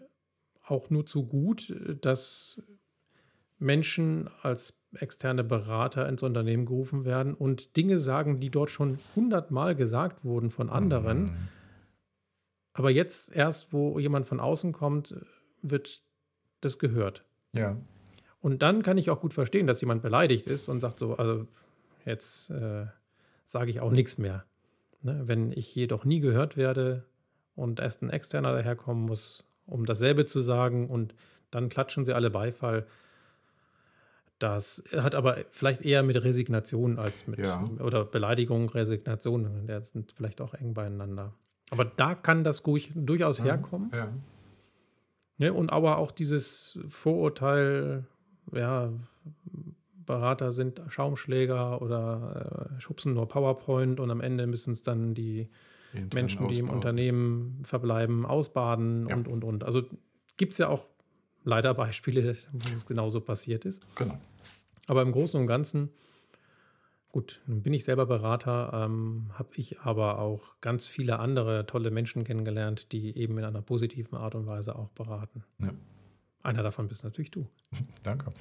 [SPEAKER 2] auch nur zu gut, dass Menschen als externe Berater ins Unternehmen gerufen werden und Dinge sagen, die dort schon hundertmal gesagt wurden von anderen. Mhm. Aber jetzt erst, wo jemand von außen kommt, wird das gehört.
[SPEAKER 1] Ja.
[SPEAKER 2] Und dann kann ich auch gut verstehen, dass jemand beleidigt ist und sagt so, also jetzt äh, sage ich auch nichts mehr. Ne? Wenn ich jedoch nie gehört werde und erst ein Externer daherkommen muss, um dasselbe zu sagen und dann klatschen sie alle Beifall. Das hat aber vielleicht eher mit Resignation als mit ja. oder Beleidigung, Resignation. Die sind vielleicht auch eng beieinander. Aber da kann das durchaus mhm. herkommen. Ja. Ne, und aber auch dieses Vorurteil, ja, Berater sind Schaumschläger oder äh, schubsen nur PowerPoint und am Ende müssen es dann die Intern Menschen, die im Unternehmen verbleiben, ausbaden ja. und, und, und. Also gibt es ja auch leider Beispiele, wo es genauso passiert ist.
[SPEAKER 1] Genau.
[SPEAKER 2] Aber im Großen und Ganzen, gut, nun bin ich selber Berater, ähm, habe ich aber auch ganz viele andere tolle Menschen kennengelernt, die eben in einer positiven Art und Weise auch beraten. Ja. Einer davon bist natürlich du.
[SPEAKER 1] Danke.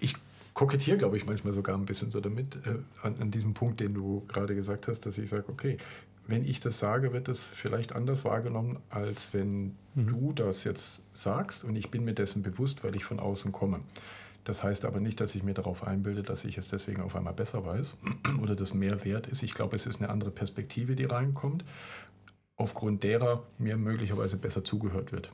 [SPEAKER 1] Ich kokettiere, glaube ich, manchmal sogar ein bisschen so damit, äh, an, an, diesem Punkt, den du gerade gesagt hast, dass ich sage, okay, wenn ich das sage, wird das vielleicht anders wahrgenommen, als wenn mhm. du das jetzt sagst und ich bin mir dessen bewusst, weil ich von außen komme. Das heißt aber nicht, dass ich mir darauf einbilde, dass ich es deswegen auf einmal besser weiß oder das mehr wert ist. Ich glaube, es ist eine andere Perspektive, die reinkommt, aufgrund derer mir möglicherweise besser zugehört wird.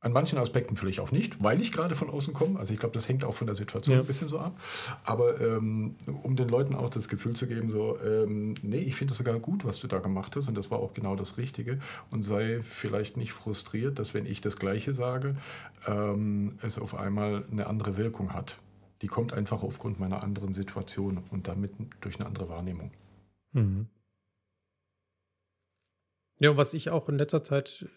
[SPEAKER 1] An manchen Aspekten vielleicht auch nicht, weil ich gerade von außen komme. Also ich glaube, das hängt auch von der Situation ja. ein bisschen so ab. Aber ähm, um den Leuten auch das Gefühl zu geben, so, ähm, nee, ich finde es sogar gut, was du da gemacht hast und das war auch genau das Richtige. Und sei vielleicht nicht frustriert, dass wenn ich das Gleiche sage, ähm, es auf einmal eine andere Wirkung hat. Die kommt einfach aufgrund meiner anderen Situation und damit durch eine andere Wahrnehmung. Mhm.
[SPEAKER 2] Ja, was ich auch in letzter Zeit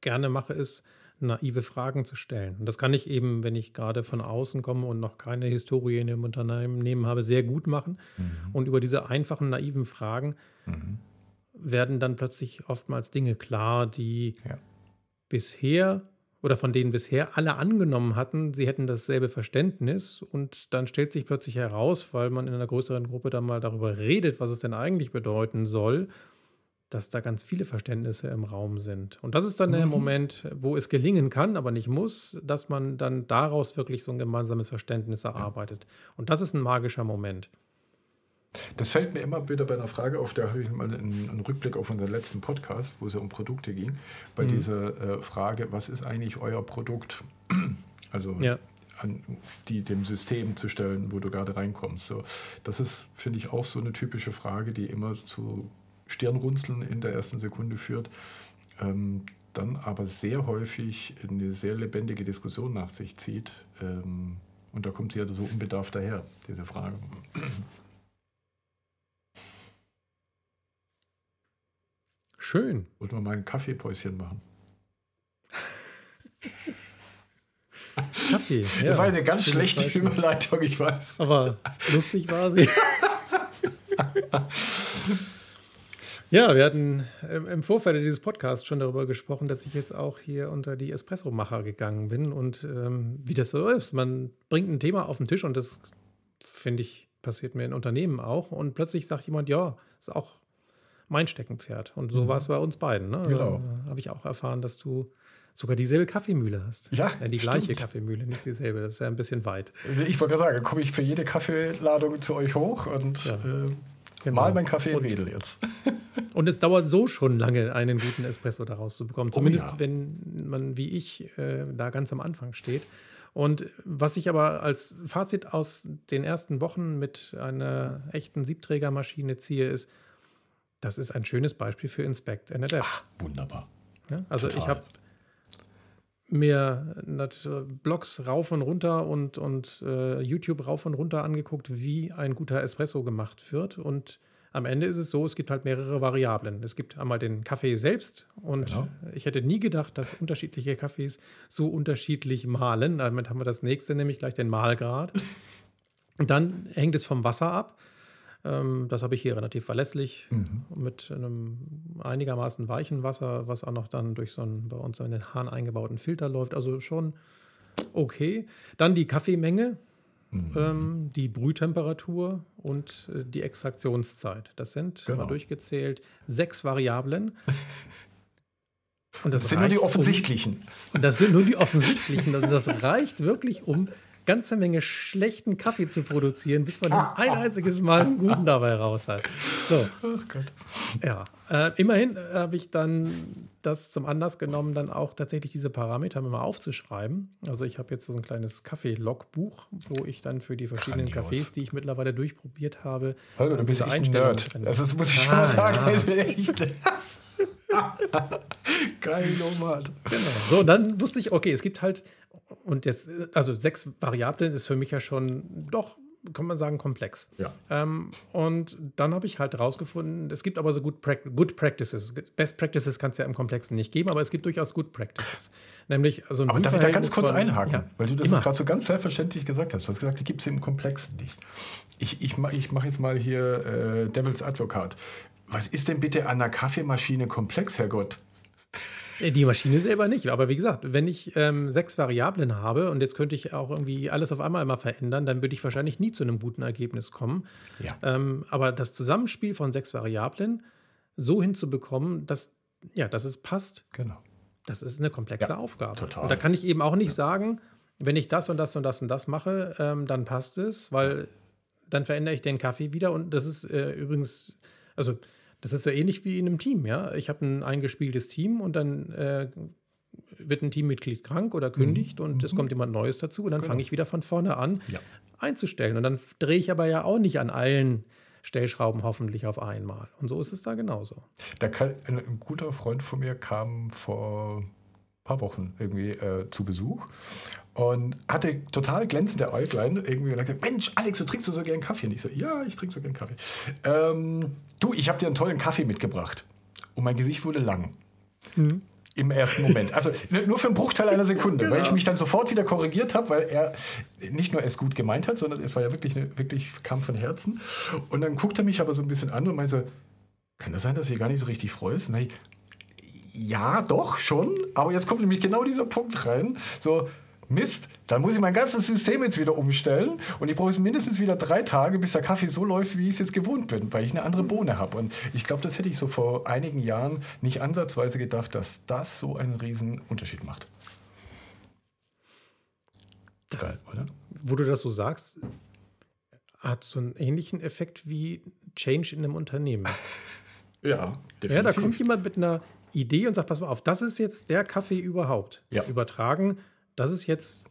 [SPEAKER 2] gerne mache, ist, naive Fragen zu stellen. Und das kann ich eben, wenn ich gerade von außen komme und noch keine Historie in dem Unternehmen habe, sehr gut machen. Mhm. Und über diese einfachen, naiven Fragen mhm. werden dann plötzlich oftmals Dinge klar, die ja. bisher oder von denen bisher alle angenommen hatten, sie hätten dasselbe Verständnis. Und dann stellt sich plötzlich heraus, weil man in einer größeren Gruppe dann mal darüber redet, was es denn eigentlich bedeuten soll, dass da ganz viele Verständnisse im Raum sind. Und das ist dann mhm. der Moment, wo es gelingen kann, aber nicht muss, dass man dann daraus wirklich so ein gemeinsames Verständnis erarbeitet. Ja. Und das ist ein magischer Moment.
[SPEAKER 1] Das fällt mir immer wieder bei einer Frage auf, da habe ich mal einen, einen, Rückblick auf unseren letzten Podcast, wo es ja um Produkte ging, bei mhm. dieser äh, Frage, was ist eigentlich euer Produkt? Also ja. an die dem System zu stellen, wo du gerade reinkommst. So, das ist, finde ich, auch so eine typische Frage, die immer zu Stirnrunzeln in der ersten Sekunde führt, ähm, dann aber sehr häufig eine sehr lebendige Diskussion nach sich zieht. Ähm, und da kommt sie ja so unbedarft daher, diese Frage.
[SPEAKER 2] Schön.
[SPEAKER 1] Wollten wir mal ein Kaffeepäuschen machen?
[SPEAKER 2] Kaffee.
[SPEAKER 1] Ja. Das war eine ganz schlechte Überleitung, ich weiß.
[SPEAKER 2] Aber lustig war sie. Ja, wir hatten im Vorfeld dieses Podcasts schon darüber gesprochen, dass ich jetzt auch hier unter die Espresso-Macher gegangen bin und ähm, wie das so ist. Man bringt ein Thema auf den Tisch und das, finde ich, passiert mir in Unternehmen auch. Und plötzlich sagt jemand, ja, ist auch mein Steckenpferd. Und so mhm. war es bei uns beiden. Ne?
[SPEAKER 1] Genau.
[SPEAKER 2] Äh, Habe ich auch erfahren, dass du sogar dieselbe Kaffeemühle hast.
[SPEAKER 1] Ja,
[SPEAKER 2] ja die stimmt. gleiche Kaffeemühle, nicht dieselbe. Das wäre ein bisschen weit.
[SPEAKER 1] Also ich wollte gerade sagen, komme ich für jede Kaffeeladung zu euch hoch und ja. äh, Genau. Mal mein Kaffee in Wedel jetzt.
[SPEAKER 2] Und es dauert so schon lange, einen guten Espresso daraus zu bekommen. Oh Zumindest, oh ja. wenn man wie ich äh, da ganz am Anfang steht. Und was ich aber als Fazit aus den ersten Wochen mit einer echten Siebträgermaschine ziehe, ist, das ist ein schönes Beispiel für Inspect NLF.
[SPEAKER 1] Ach, wunderbar.
[SPEAKER 2] Ja, also
[SPEAKER 1] Total.
[SPEAKER 2] ich habe mir Blogs rauf und runter und, und äh, YouTube rauf und runter angeguckt, wie ein guter Espresso gemacht wird. Und am Ende ist es so, es gibt halt mehrere Variablen. Es gibt einmal den Kaffee selbst und
[SPEAKER 1] Genau.
[SPEAKER 2] ich hätte nie gedacht, dass unterschiedliche Kaffees so unterschiedlich mahlen. Damit haben wir das nächste, nämlich gleich den Mahlgrad. Und dann hängt es vom Wasser ab. Ähm, das habe ich hier relativ verlässlich
[SPEAKER 1] Mhm.
[SPEAKER 2] mit einem einigermaßen weichen Wasser, was auch noch dann durch so einen bei uns in den Hahn eingebauten Filter läuft. Also schon okay. Dann die Kaffeemenge,
[SPEAKER 1] Mhm.
[SPEAKER 2] ähm, die Brühtemperatur und äh, die Extraktionszeit. Das sind
[SPEAKER 1] Genau.
[SPEAKER 2] mal durchgezählt sechs Variablen. Und
[SPEAKER 1] Das sind nur die
[SPEAKER 2] um-
[SPEAKER 1] offensichtlichen.
[SPEAKER 2] und das sind nur die offensichtlichen. Also das reicht wirklich, um ganze Menge schlechten Kaffee zu produzieren, bis man dann ein einziges Mal einen guten dabei raus hat. So,
[SPEAKER 1] Ach Gott.
[SPEAKER 2] ja. Äh, immerhin habe ich dann das zum Anlass genommen, dann auch tatsächlich diese Parameter mal aufzuschreiben. Also ich habe jetzt so ein kleines Kaffee-Logbuch, wo ich dann für die verschiedenen
[SPEAKER 1] Grandios.
[SPEAKER 2] Kaffees, die ich mittlerweile durchprobiert habe,
[SPEAKER 1] Holger, du bist echt ein Nerd.
[SPEAKER 2] drin.
[SPEAKER 1] Das muss ich schon
[SPEAKER 2] Ah,
[SPEAKER 1] mal sagen.
[SPEAKER 2] ja.
[SPEAKER 1] Ich bin echt Geil, Nomad.
[SPEAKER 2] Genau. So, dann wusste ich, okay, es gibt halt, und jetzt, also sechs Variablen ist für mich ja schon doch, kann man sagen, komplex.
[SPEAKER 1] Ja.
[SPEAKER 2] Ähm, und dann habe ich halt rausgefunden, es gibt aber so good, prac good Practices. Best Practices kann es ja im Komplexen nicht geben, aber es gibt durchaus Good Practices. Nämlich so ein
[SPEAKER 1] Aber darf ich da ganz kurz
[SPEAKER 2] von-
[SPEAKER 1] einhaken?
[SPEAKER 2] Ja,
[SPEAKER 1] Weil du das gerade so ganz selbstverständlich gesagt hast. Du hast gesagt, die gibt es im Komplexen nicht. Ich, ich, ich mache jetzt mal hier äh, Devil's Advocate. Was ist denn bitte an einer Kaffeemaschine komplex, Herrgott?
[SPEAKER 2] Die Maschine selber nicht. Aber wie gesagt, wenn ich ähm, sechs Variablen habe und jetzt könnte ich auch irgendwie alles auf einmal immer verändern, dann würde ich wahrscheinlich nie zu einem guten Ergebnis kommen.
[SPEAKER 1] Ja.
[SPEAKER 2] Ähm, aber das Zusammenspiel von sechs Variablen so hinzubekommen, dass, ja, dass es passt,
[SPEAKER 1] Genau.
[SPEAKER 2] das ist eine komplexe
[SPEAKER 1] Ja,
[SPEAKER 2] Aufgabe.
[SPEAKER 1] total.
[SPEAKER 2] Und da kann ich eben auch nicht sagen, wenn ich das und das und das und das mache, ähm, dann passt es, weil dann verändere ich den Kaffee wieder. Und das ist äh, übrigens, also das ist so ähnlich wie in einem Team, ja. Ich habe ein eingespieltes Team und dann äh, wird ein Teammitglied krank oder kündigt und es kommt jemand Neues dazu und dann
[SPEAKER 1] Mhm. Genau.
[SPEAKER 2] fange ich wieder von vorne an
[SPEAKER 1] Ja.
[SPEAKER 2] einzustellen. Und dann drehe ich aber ja auch nicht an allen Stellschrauben hoffentlich auf einmal. Und so ist es da genauso.
[SPEAKER 1] Da kann, ein, ein guter Freund von mir kam vor ein paar Wochen irgendwie äh, zu Besuch und hatte total glänzende Äuglein irgendwie und hat gesagt, Mensch, Alex, du trinkst du so gern Kaffee? Und ich so, ja, ich trinke so gern Kaffee. Ähm, du, ich habe dir einen tollen Kaffee mitgebracht. Und mein Gesicht wurde lang. Im ersten Moment. Also nur für einen Bruchteil einer Sekunde, weil ich mich dann sofort wieder korrigiert habe, weil er nicht nur es gut gemeint hat, sondern es war ja wirklich, eine, wirklich kam von Herzen. Und dann guckt er mich aber so ein bisschen an und meinte, kann das sein, dass du dich gar nicht so richtig freust? Nein, ja, doch, schon. Aber jetzt kommt nämlich genau dieser Punkt rein. So, Mist, dann muss ich mein ganzes System jetzt wieder umstellen. Und ich brauche mindestens wieder drei Tage, bis der Kaffee so läuft, wie ich es jetzt gewohnt bin, weil ich eine andere Bohne habe. Und ich glaube, das hätte ich so vor einigen Jahren nicht ansatzweise gedacht, dass das so einen riesen Unterschied macht. Geil,
[SPEAKER 2] Das,
[SPEAKER 1] oder?
[SPEAKER 2] wo du das so sagst, hat so einen ähnlichen Effekt wie Change in einem Unternehmen.
[SPEAKER 1] Ja, definitiv.
[SPEAKER 2] Ja, da kommt jemand mit einer Idee und sagt, pass mal auf, das ist jetzt der Kaffee überhaupt.
[SPEAKER 1] Ja.
[SPEAKER 2] Übertragen, das ist jetzt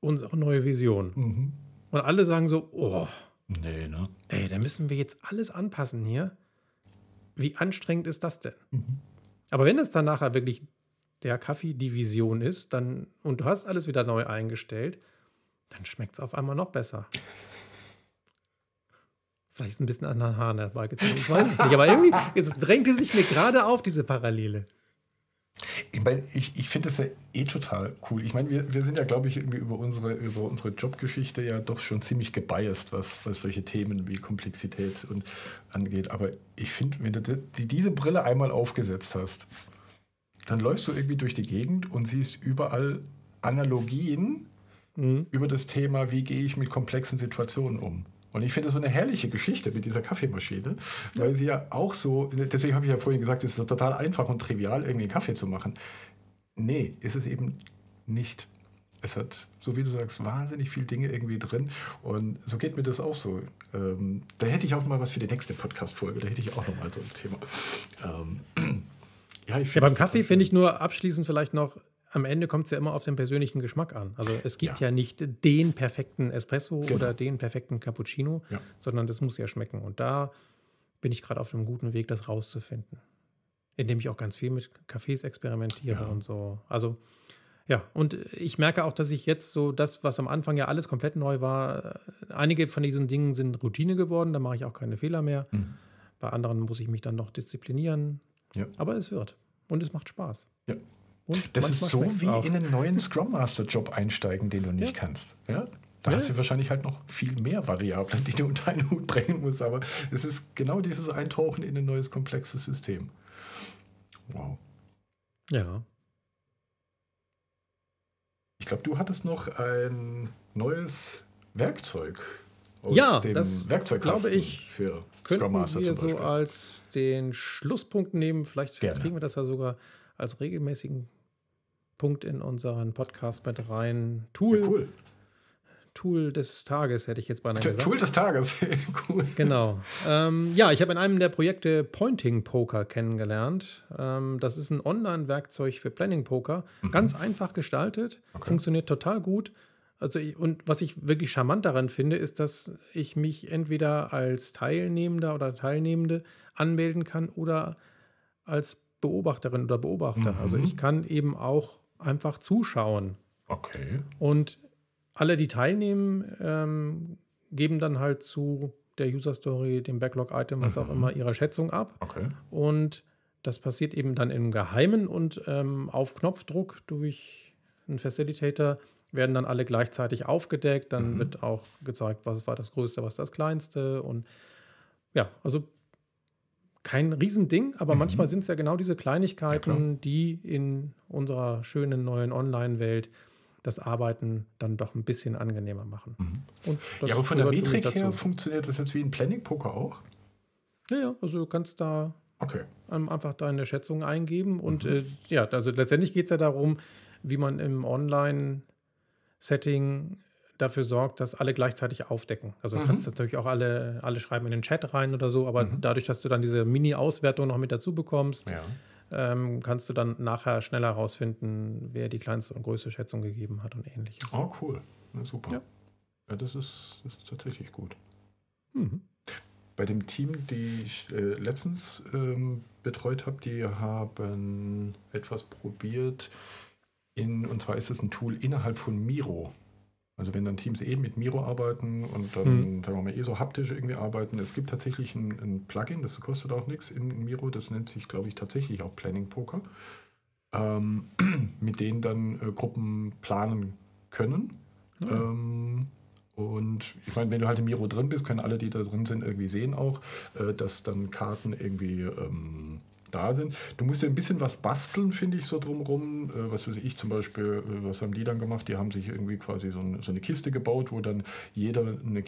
[SPEAKER 2] unsere neue Vision.
[SPEAKER 1] Mhm.
[SPEAKER 2] Und alle sagen so, oh,
[SPEAKER 1] Nee, ne?
[SPEAKER 2] ey, da müssen wir jetzt alles anpassen hier. Wie anstrengend ist das denn?
[SPEAKER 1] Mhm.
[SPEAKER 2] Aber wenn es dann nachher wirklich der Kaffee die Vision ist, dann und du hast alles wieder neu eingestellt, dann schmeckt es auf einmal noch besser. Vielleicht ist ein bisschen an den Haaren herbeigezogen, ich weiß es nicht. Aber irgendwie, jetzt drängte sich mir gerade auf, diese Parallele.
[SPEAKER 1] Ich meine, ich, ich finde das ja eh total cool. Ich meine, wir, wir sind ja, glaube ich, irgendwie über unsere, über unsere Jobgeschichte ja doch schon ziemlich gebiased, was, was solche Themen wie Komplexität und angeht. Aber ich finde, wenn du die, diese Brille einmal aufgesetzt hast, dann läufst du irgendwie durch die Gegend und siehst überall Analogien
[SPEAKER 2] Mhm.
[SPEAKER 1] über das Thema, wie gehe ich mit komplexen Situationen um. Und ich finde so eine herrliche Geschichte mit dieser Kaffeemaschine, weil sie ja auch so, deswegen habe ich ja vorhin gesagt, es ist total einfach und trivial, irgendwie einen Kaffee zu machen. Nee, ist es eben nicht. Es hat, so wie du sagst, wahnsinnig viele Dinge irgendwie drin. Und so geht mir das auch so. Ähm, da hätte ich auch mal was für die nächste Podcast-Folge. Da hätte ich auch noch mal so ein Thema. Ähm, ja,
[SPEAKER 2] Ja, beim Kaffee finde ich nur abschließend vielleicht noch, am Ende kommt es ja immer auf den persönlichen Geschmack an. Also es gibt ja,
[SPEAKER 1] Ja.
[SPEAKER 2] nicht den perfekten Espresso
[SPEAKER 1] Genau.
[SPEAKER 2] oder den perfekten Cappuccino,
[SPEAKER 1] Ja.
[SPEAKER 2] sondern das muss ja schmecken. Und da bin ich gerade auf einem guten Weg, das rauszufinden. Indem ich auch ganz viel mit Cafés experimentiere
[SPEAKER 1] Ja.
[SPEAKER 2] und so. Also, ja, und ich merke auch, dass ich jetzt so das, was am Anfang ja alles komplett neu war, äh, einige von diesen Dingen sind Routine geworden, da mache ich auch keine Fehler mehr.
[SPEAKER 1] Mhm.
[SPEAKER 2] Bei anderen muss ich mich dann noch disziplinieren.
[SPEAKER 1] Ja.
[SPEAKER 2] Aber es wird. Und es macht Spaß.
[SPEAKER 1] Ja.
[SPEAKER 2] Und
[SPEAKER 1] Das ist so wie
[SPEAKER 2] auch.
[SPEAKER 1] in einen neuen Scrum Master Job einsteigen, den du nicht
[SPEAKER 2] Ja.
[SPEAKER 1] kannst. Ja? Da
[SPEAKER 2] Ja.
[SPEAKER 1] hast du wahrscheinlich halt noch viel mehr Variablen, die du unter einen Hut bringen musst. Aber es ist genau dieses Eintauchen in ein neues, komplexes System. Wow.
[SPEAKER 2] Ja.
[SPEAKER 1] Ich glaube, du hattest noch ein neues Werkzeug aus
[SPEAKER 2] Ja,
[SPEAKER 1] dem
[SPEAKER 2] das
[SPEAKER 1] Werkzeugkasten
[SPEAKER 2] glaube ich,
[SPEAKER 1] für Scrum
[SPEAKER 2] Könnten
[SPEAKER 1] Master
[SPEAKER 2] wir
[SPEAKER 1] zum
[SPEAKER 2] so
[SPEAKER 1] Beispiel.
[SPEAKER 2] als den Schlusspunkt nehmen. Vielleicht
[SPEAKER 1] Gerne.
[SPEAKER 2] kriegen wir das ja sogar als regelmäßigen Punkt in unseren Podcast mit rein. Tool,
[SPEAKER 1] Ja, cool.
[SPEAKER 2] Tool des Tages, hätte ich jetzt beinahe gesagt.
[SPEAKER 1] Tool des Tages. cool.
[SPEAKER 2] Genau. Ähm, ja, ich habe in einem der Projekte Pointing Poker kennengelernt. Ähm, das ist ein Online-Werkzeug für Planning Poker. Ganz einfach gestaltet,
[SPEAKER 1] Mhm. Okay.
[SPEAKER 2] funktioniert total gut. Also ich, und was ich wirklich charmant daran finde, ist, dass ich mich entweder als Teilnehmender oder Teilnehmende anmelden kann oder als Beobachterin oder Beobachter.
[SPEAKER 1] Mhm.
[SPEAKER 2] Also ich kann eben auch einfach zuschauen.
[SPEAKER 1] Okay.
[SPEAKER 2] Und alle, die teilnehmen, ähm, geben dann halt zu der User Story, dem Backlog-Item, was auch
[SPEAKER 1] Mhm.
[SPEAKER 2] immer, ihre Schätzung ab.
[SPEAKER 1] Okay.
[SPEAKER 2] Und das passiert eben dann im Geheimen und ähm, auf Knopfdruck durch einen Facilitator werden dann alle gleichzeitig aufgedeckt. Dann
[SPEAKER 1] Mhm.
[SPEAKER 2] wird auch gezeigt, was war das Größte, was das Kleinste. Und ja, also kein Riesending, aber
[SPEAKER 1] Mhm.
[SPEAKER 2] manchmal sind es ja genau diese
[SPEAKER 1] Ja.
[SPEAKER 2] Kleinigkeiten, die in unserer schönen neuen Online-Welt das Arbeiten dann doch ein bisschen angenehmer machen.
[SPEAKER 1] Mhm.
[SPEAKER 2] Und das
[SPEAKER 1] Ja, aber von der Metrik her funktioniert das jetzt wie ein Planning-Poker auch?
[SPEAKER 2] Ja, ja, also du kannst da
[SPEAKER 1] Okay.
[SPEAKER 2] einfach deine Schätzung eingeben. Und
[SPEAKER 1] Mhm.
[SPEAKER 2] äh, ja, also letztendlich geht es ja darum, wie man im Online-Setting dafür sorgt, dass alle gleichzeitig aufdecken. Also du
[SPEAKER 1] Mhm.
[SPEAKER 2] kannst natürlich auch alle, alle schreiben in den Chat rein oder so, aber
[SPEAKER 1] Mhm.
[SPEAKER 2] dadurch, dass du dann diese Mini-Auswertung noch mit dazu bekommst,
[SPEAKER 1] Ja.
[SPEAKER 2] ähm, kannst du dann nachher schneller herausfinden, wer die kleinste und größte Schätzung gegeben hat und ähnliches.
[SPEAKER 1] Oh, cool. Na, super.
[SPEAKER 2] Ja.
[SPEAKER 1] Ja, das, ist, das ist tatsächlich gut.
[SPEAKER 2] Mhm.
[SPEAKER 1] Bei dem Team, die ich äh, letztens ähm, betreut habe, die haben etwas probiert. In, und zwar ist es ein Tool innerhalb von Miro. Also wenn dann Teams eh mit Miro arbeiten und dann, sagen wir mal, eh so haptisch irgendwie arbeiten. Es gibt tatsächlich ein, ein Plugin, das kostet auch nichts in Miro, das nennt sich, glaube ich, tatsächlich auch Planning Poker, ähm, mit denen dann äh, Gruppen planen können.
[SPEAKER 2] Ja.
[SPEAKER 1] Ähm, und ich meine, wenn du halt im Miro drin bist, können alle, die da drin sind, irgendwie sehen auch, äh, dass dann Karten irgendwie ähm, da sind. Du musst ja ein bisschen was basteln, finde ich, so drumherum. Äh, was weiß ich zum Beispiel, äh, was haben die dann gemacht? Die haben sich irgendwie quasi so, ein, so eine Kiste gebaut, wo dann jeder eine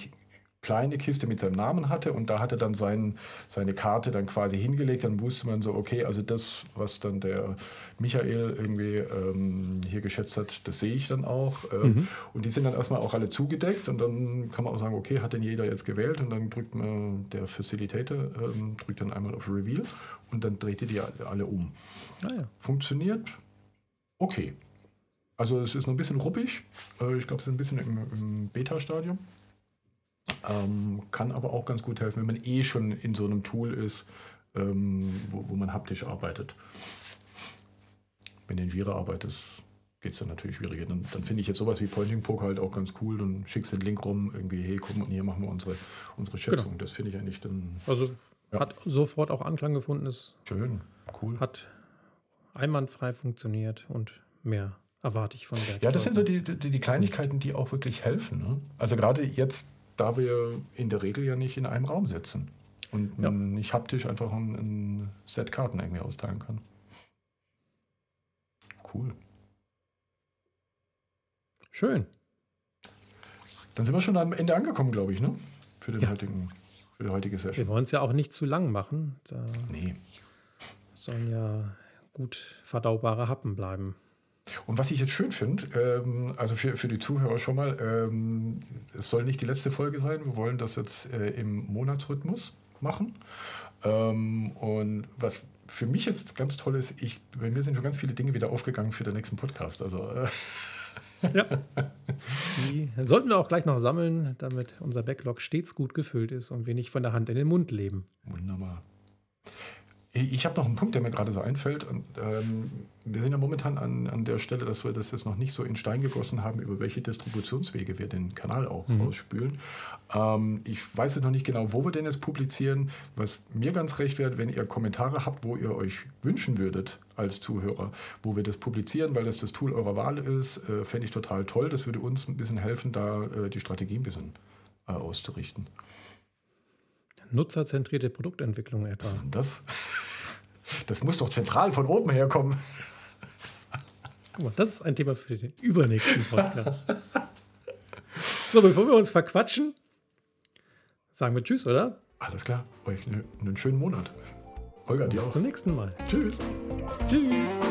[SPEAKER 1] kleine Kiste mit seinem Namen hatte und da hatte dann sein, seine Karte dann quasi hingelegt. Dann wusste man so, okay, also das, was dann der Michael irgendwie ähm, hier geschätzt hat, das sehe ich dann auch. Ähm,
[SPEAKER 2] Mhm.
[SPEAKER 1] Und die sind dann erstmal auch alle zugedeckt und dann kann man auch sagen, okay, hat denn jeder jetzt gewählt und dann drückt man, der Facilitator ähm, drückt dann einmal auf Reveal und dann dreht ihr die alle, um.
[SPEAKER 2] Naja.
[SPEAKER 1] Funktioniert okay. Also es ist noch ein bisschen ruppig. Äh, ich glaube, es ist ein bisschen im, im Beta-Stadium. Ähm, kann aber auch ganz gut helfen, wenn man eh schon in so einem Tool ist, ähm, wo, wo man haptisch arbeitet. Wenn du in Jira arbeitest, geht es dann natürlich schwieriger. Dann, dann finde ich jetzt sowas wie Pointing Poker halt auch ganz cool. Dann schickst du den Link rum, irgendwie, hey, guck mal, hier machen wir unsere, unsere Schätzung. Das finde ich eigentlich dann
[SPEAKER 2] Also
[SPEAKER 1] Ja.
[SPEAKER 2] hat sofort auch Anklang gefunden, es
[SPEAKER 1] schön, cool.
[SPEAKER 2] hat einwandfrei funktioniert und mehr erwarte ich von der
[SPEAKER 1] Ja, das sind so die, die, die Kleinigkeiten, die auch wirklich helfen. Ne? Also gerade jetzt, da wir in der Regel ja nicht in einem Raum sitzen und
[SPEAKER 2] Ja.
[SPEAKER 1] nicht haptisch einfach ein, ein Set Karten irgendwie austeilen kann. Cool.
[SPEAKER 2] Schön.
[SPEAKER 1] Dann sind wir schon am Ende angekommen, glaube ich, ne? Für, den
[SPEAKER 2] Ja.
[SPEAKER 1] heutigen, für die heutige
[SPEAKER 2] Wir
[SPEAKER 1] Session.
[SPEAKER 2] wollen es ja auch nicht zu lang machen. Da
[SPEAKER 1] Nee.
[SPEAKER 2] sollen ja gut verdaubare Happen bleiben.
[SPEAKER 1] Und was ich jetzt schön finde, ähm, also für, für die Zuhörer schon mal, ähm, es soll nicht die letzte Folge sein. Wir wollen das jetzt äh, im Monatsrhythmus machen. Ähm, und was für mich jetzt ganz toll ist, ich, bei mir sind schon ganz viele Dinge wieder aufgegangen für den nächsten Podcast. Also äh,
[SPEAKER 2] Ja. Die sollten wir auch gleich noch sammeln, damit unser Backlog stets gut gefüllt ist und wir nicht von der Hand in den Mund leben.
[SPEAKER 1] Wunderbar. Ich habe noch einen Punkt, der mir gerade so einfällt. Und, ähm, wir sind ja momentan an, an der Stelle, dass wir das jetzt noch nicht so in Stein gegossen haben, über welche Distributionswege wir den Kanal auch mhm. rausspülen. Ähm, ich weiß jetzt noch nicht genau, wo wir den jetzt publizieren. Was mir ganz recht wäre, wenn ihr Kommentare habt, wo ihr euch wünschen würdet als Zuhörer, wo wir das publizieren, weil das das Tool eurer Wahl ist, äh, fände ich total toll. Das würde uns ein bisschen helfen, da äh, die Strategie ein bisschen äh, auszurichten.
[SPEAKER 2] Nutzerzentrierte Produktentwicklung etwa.
[SPEAKER 1] Was ist denn das? Das muss doch zentral von oben herkommen.
[SPEAKER 2] Guck mal, das ist ein Thema für den übernächsten Podcast. so, bevor wir uns verquatschen, sagen wir Tschüss, oder?
[SPEAKER 1] Alles klar. Euch einen schönen Monat. Holger, dir
[SPEAKER 2] Bis
[SPEAKER 1] auch.
[SPEAKER 2] zum nächsten Mal.
[SPEAKER 1] Tschüss.
[SPEAKER 2] Tschüss.